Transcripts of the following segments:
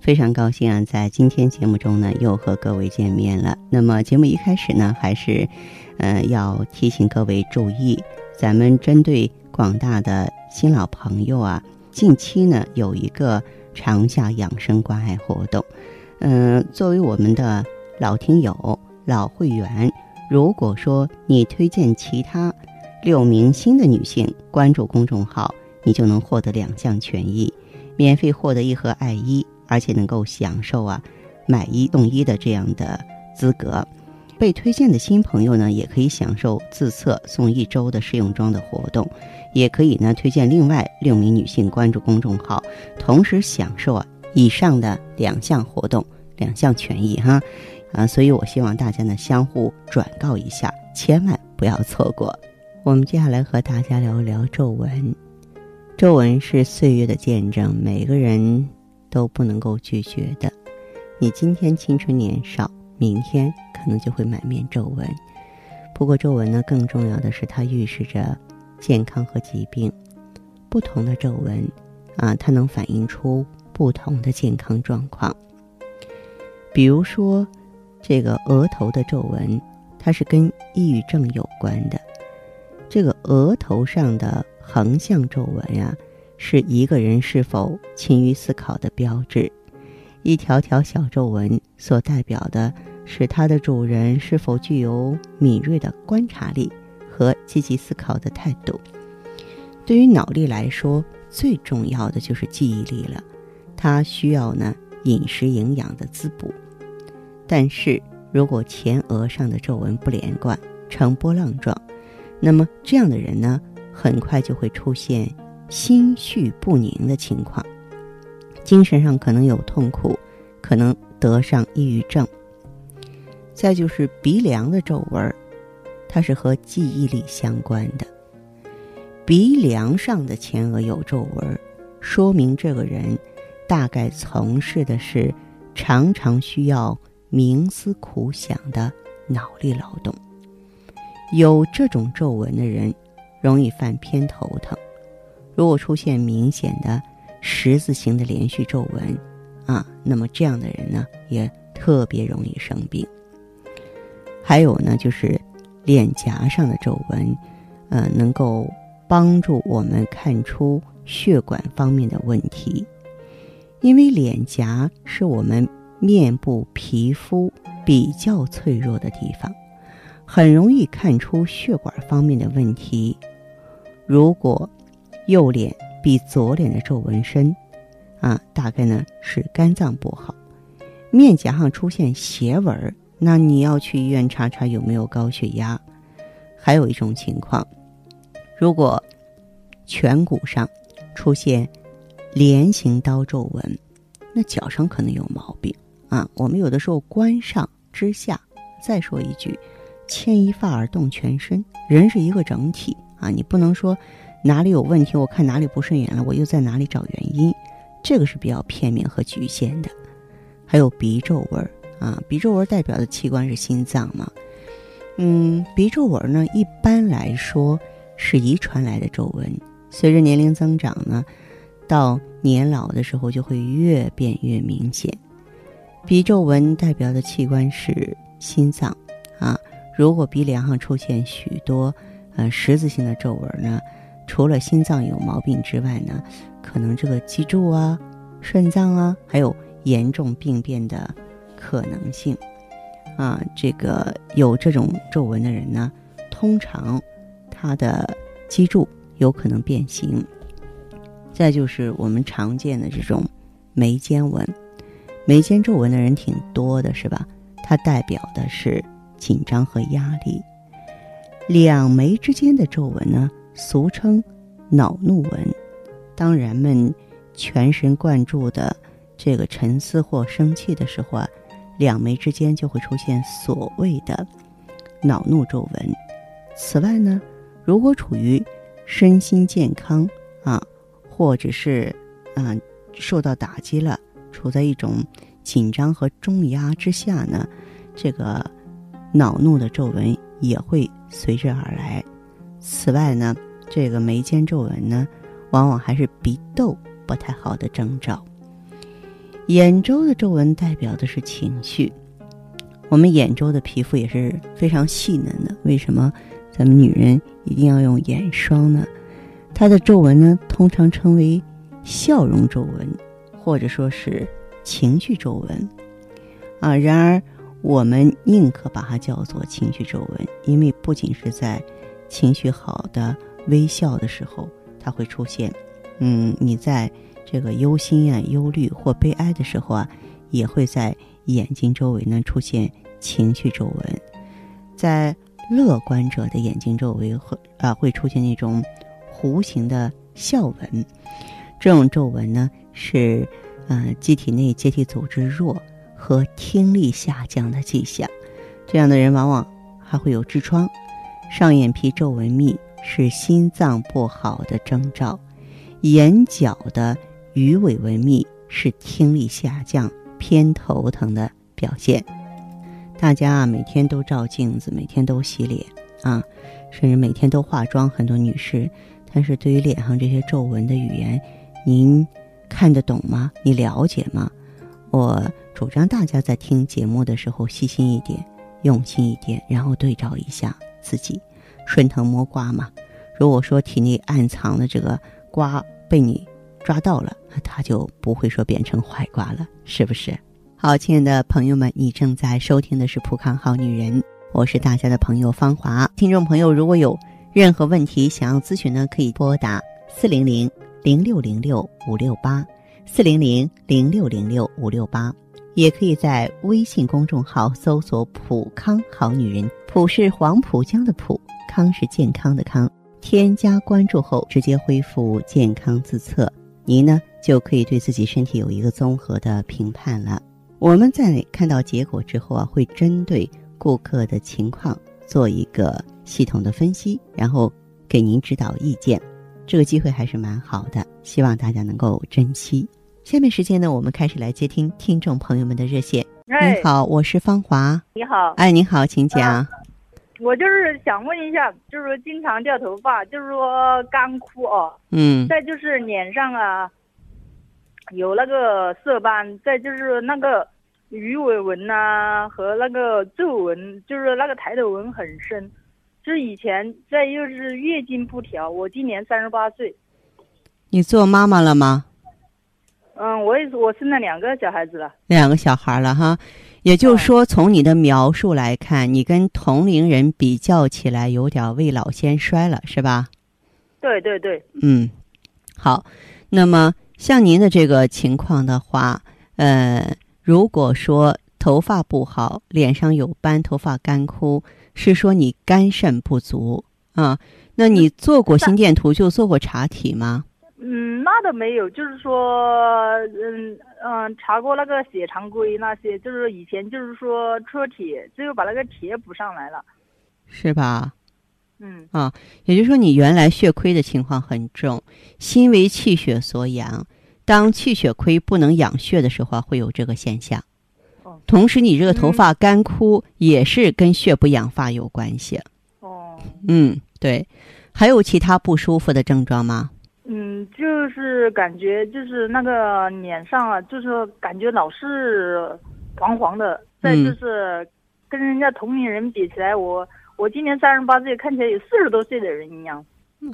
非常高兴啊，在今天节目中呢，又和各位见面了。那么节目一开始呢，还是，呃，要提醒各位注意，咱们针对广大的新老朋友啊，近期呢有一个长夏养生关爱活动。嗯，作为我们的老听友、老会员，如果说你推荐其他六名新的女性关注公众号，你就能获得两项权益，免费获得一盒爱衣。而且能够享受啊，买一送一的这样的资格，被推荐的新朋友呢，也可以享受自测送一周的试用装的活动，也可以呢推荐另外六名女性关注公众号，同时享受啊以上的两项活动两项权益哈，啊，所以我希望大家呢相互转告一下，千万不要错过。我们接下来和大家聊一聊皱纹，皱纹是岁月的见证，每个人。都不能够拒绝的。你今天青春年少，明天可能就会满面皱纹。不过皱纹呢，更重要的是它预示着健康和疾病。不同的皱纹啊，它能反映出不同的健康状况。比如说，这个额头的皱纹，它是跟抑郁症有关的。这个额头上的横向皱纹呀。是一个人是否勤于思考的标志，一条条小皱纹所代表的是它的主人是否具有敏锐的观察力和积极思考的态度。对于脑力来说，最重要的就是记忆力了，它需要呢饮食营养的滋补。但是如果前额上的皱纹不连贯、呈波浪状，那么这样的人呢，很快就会出现。心绪不宁的情况，精神上可能有痛苦，可能得上抑郁症。再就是鼻梁的皱纹它是和记忆力相关的。鼻梁上的前额有皱纹说明这个人大概从事的是常常需要冥思苦想的脑力劳动。有这种皱纹的人，容易犯偏头疼。如果出现明显的十字形的连续皱纹，啊，那么这样的人呢，也特别容易生病。还有呢，就是脸颊上的皱纹，呃，能够帮助我们看出血管方面的问题，因为脸颊是我们面部皮肤比较脆弱的地方，很容易看出血管方面的问题。如果右脸比左脸的皱纹深，啊，大概呢是肝脏不好。面颊上出现斜纹那你要去医院查查有没有高血压。还有一种情况，如果颧骨上出现莲形刀皱纹，那脚上可能有毛病啊。我们有的时候观上之下，再说一句，牵一发而动全身，人是一个整体啊，你不能说。哪里有问题？我看哪里不顺眼了，我又在哪里找原因？这个是比较片面和局限的。还有鼻皱纹啊，鼻皱纹代表的器官是心脏嘛？嗯，鼻皱纹呢，一般来说是遗传来的皱纹，随着年龄增长呢，到年老的时候就会越变越明显。鼻皱纹代表的器官是心脏啊，如果鼻梁上出现许多呃十字形的皱纹呢？除了心脏有毛病之外呢，可能这个脊柱啊、肾脏啊，还有严重病变的可能性。啊，这个有这种皱纹的人呢，通常他的脊柱有可能变形。再就是我们常见的这种眉间纹，眉间皱纹的人挺多的，是吧？它代表的是紧张和压力。两眉之间的皱纹呢？俗称恼怒纹，当人们全神贯注的这个沉思或生气的时候啊，两眉之间就会出现所谓的恼怒皱纹。此外呢，如果处于身心健康啊，或者是嗯受到打击了，处在一种紧张和重压之下呢，这个恼怒的皱纹也会随之而来。此外呢，这个眉间皱纹呢，往往还是鼻窦不太好的征兆。眼周的皱纹代表的是情绪，我们眼周的皮肤也是非常细嫩的。为什么咱们女人一定要用眼霜呢？它的皱纹呢，通常称为笑容皱纹，或者说是情绪皱纹。啊，然而我们宁可把它叫做情绪皱纹，因为不仅是在情绪好的微笑的时候，它会出现。嗯，你在。这个忧心啊、忧虑或悲哀的时候啊，也会在眼睛周围呢出现情绪皱纹。在乐观者的眼睛周围会啊会出现那种弧形的笑纹。这种皱纹呢是呃机体内结缔组织弱和听力下降的迹象。这样的人往往还会有痔疮。上眼皮皱纹密是心脏不好的征兆。眼角的。鱼尾纹密是听力下降、偏头疼的表现。大家啊，每天都照镜子，每天都洗脸啊，甚至每天都化妆。很多女士，但是对于脸上这些皱纹的语言，您看得懂吗？你了解吗？我主张大家在听节目的时候细心一点、用心一点，然后对照一下自己。顺藤摸瓜嘛。如果说体内暗藏的这个瓜被你。抓到了，那他就不会说变成坏瓜了，是不是？好，亲爱的朋友们，你正在收听的是《普康好女人》，我是大家的朋友芳华。听众朋友，如果有任何问题想要咨询呢，可以拨打四零零零六零六五六八，四零零零六零六五六八，也可以在微信公众号搜索“普康好女人”，普是黄浦江的浦，康是健康的康。添加关注后，直接恢复健康自测。您呢就可以对自己身体有一个综合的评判了。我们在看到结果之后啊，会针对顾客的情况做一个系统的分析，然后给您指导意见。这个机会还是蛮好的，希望大家能够珍惜。下面时间呢，我们开始来接听听众朋友们的热线。你好，我是芳华。你好。哎，你好，请讲。我就是想问一下，就是说经常掉头发，就是说干枯哦。嗯。再就是脸上啊，有那个色斑，再就是那个鱼尾纹呐和那个皱纹，就是那个抬头纹很深。就是以前再又是月经不调，我今年三十八岁。你做妈妈了吗？嗯，我也是，我生了两个小孩子了。两个小孩了哈。也就是说，从你的描述来看，你跟同龄人比较起来，有点未老先衰了，是吧？对对对。嗯，好。那么像您的这个情况的话，呃，如果说头发不好，脸上有斑，头发干枯，是说你肝肾不足啊？那你做过心电图，就做过查体吗？嗯，那倒没有，就是说，嗯嗯，查过那个血常规那些，就是以前就是说出铁，最后把那个铁补上来了，是吧？嗯啊，也就是说你原来血亏的情况很重，心为气血所养，当气血亏不能养血的时候，会有这个现象。哦，同时你这个头发干枯也是跟血不养发有关系。哦，嗯，对，还有其他不舒服的症状吗？嗯，就是感觉就是那个脸上啊，就是感觉老是黄黄的。再就是跟人家同龄人比起来，我我今年三十八岁，看起来有四十多岁的人一样。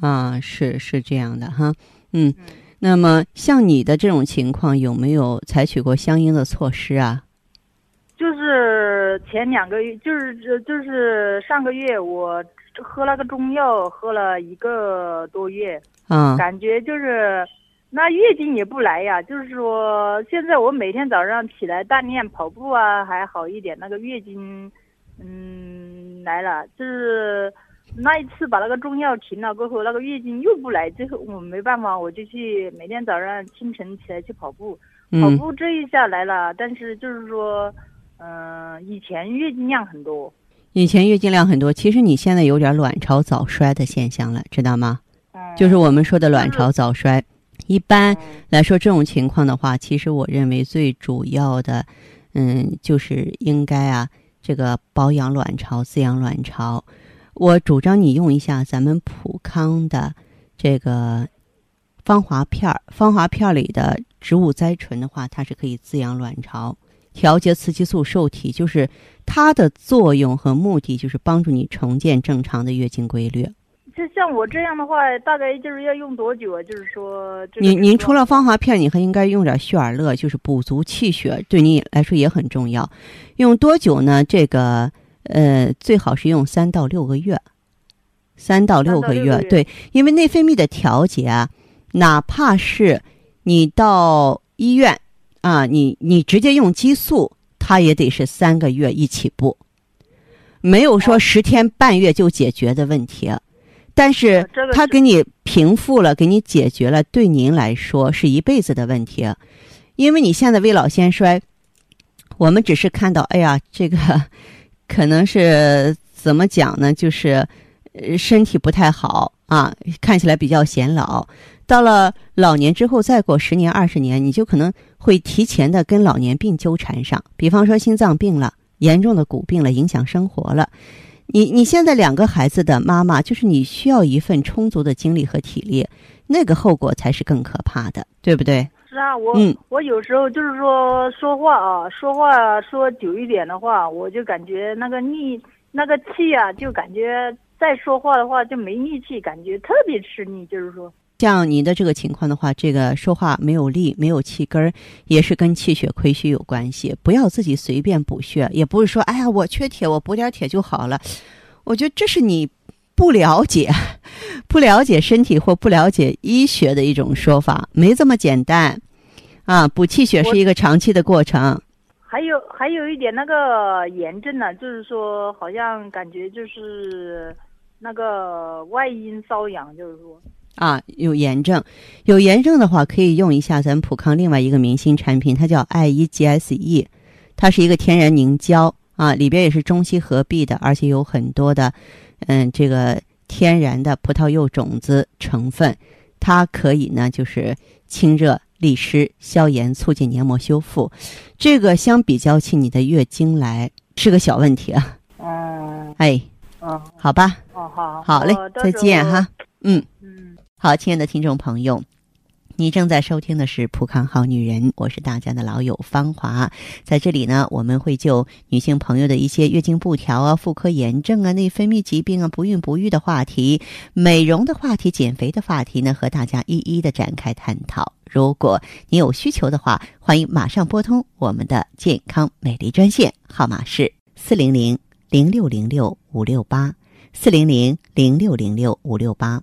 啊，是是这样的哈，嗯。那么像你的这种情况，有没有采取过相应的措施啊？就是前两个月，就是就是上个月，我喝那个中药，喝了一个多月。嗯，感觉就是那月经也不来呀，就是说现在我每天早上起来锻炼跑步啊还好一点，那个月经嗯来了，就是那一次把那个中药停了过后，那个月经又不来，最后我没办法，我就去每天早上清晨起来去跑步，跑步这一下来了，但是就是说嗯、以前月经量很多，以前月经量很多，其实你现在有点卵巢早衰的现象了，知道吗？嗯，就是我们说的卵巢早衰。一般嗯来说，这种情况的话，其实我认为最主要的，嗯，就是应该啊，这个保养卵巢、滋养卵巢。我主张你用一下咱们普康的这个芳华片儿，芳华片儿里的植物甾醇的话，它是可以滋养卵巢、调节雌激素受体，就是它的作用和目的就是帮助你重建正常的月经规律。就像我这样的话，大概就是要用多久啊？就是说，这个您您除了芳华片，你还应该用点血尔乐，就是补足气血，对你来说也很重要。用多久呢？这个呃，最好是用三到六个月，三到六个月。六个月对，因为内分泌的调节啊，哪怕是你到医院啊，你你直接用激素，它也得是三个月一起步，没有说哦十天半月就解决的问题。但是它给你平复了，给你解决了，对您来说是一辈子的问题，因为你现在未老先衰，我们只是看到，哎呀，这个可能是怎么讲呢？就是呃身体不太好啊，看起来比较显老。到了老年之后，再过十年、二十年，你就可能会提前的跟老年病纠缠上，比方说心脏病了、严重的骨病了，影响生活了。你你现在两个孩子的妈妈，就是你需要一份充足的精力和体力，那个后果才是更可怕的，对不对？是啊，我、嗯我有时候就是说说话啊，说话说久一点的话，我就感觉那个力那个气啊，就感觉再说话的话就没力气，感觉特别吃力，就是说。像你的这个情况的话，这个说话没有力、没有气根儿，也是跟气血亏虚有关系。不要自己随便补血，也不是说哎呀我缺铁，我补点铁就好了。我觉得这是你不了解、不了解身体或不了解医学的一种说法，没这么简单啊！补气血是一个长期的过程。还有还有一点那个炎症呢、就是说好像感觉就是那个外阴瘙痒，就是说。啊，有炎症，有炎症的话，可以用一下咱普康另外一个明星产品，它叫 i e g s e，它是一个天然凝胶啊，里边也是中西合璧的，而且有很多的，嗯，这个天然的葡萄柚种子成分，它可以呢就是清热利湿、消炎、促进黏膜修复。这个相比较起你的月经来是个小问题啊，嗯 哎，嗯好吧，哦好好嘞再见哈，嗯。嗯。好，亲爱的听众朋友，你正在收听的是《浦康好女人》，我是大家的老友芳华。在这里呢，我们会就女性朋友的一些月经不调啊、妇科炎症啊、内分泌疾病啊、不孕不育的话题、美容的话题、减肥的话题呢，和大家一一的展开探讨。如果你有需求的话，欢迎马上拨通我们的健康美丽专线，号码是四零零零六零六五六八四零零零六零六五六八。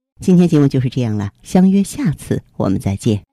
今天节目就是这样了，相约下次我们再见。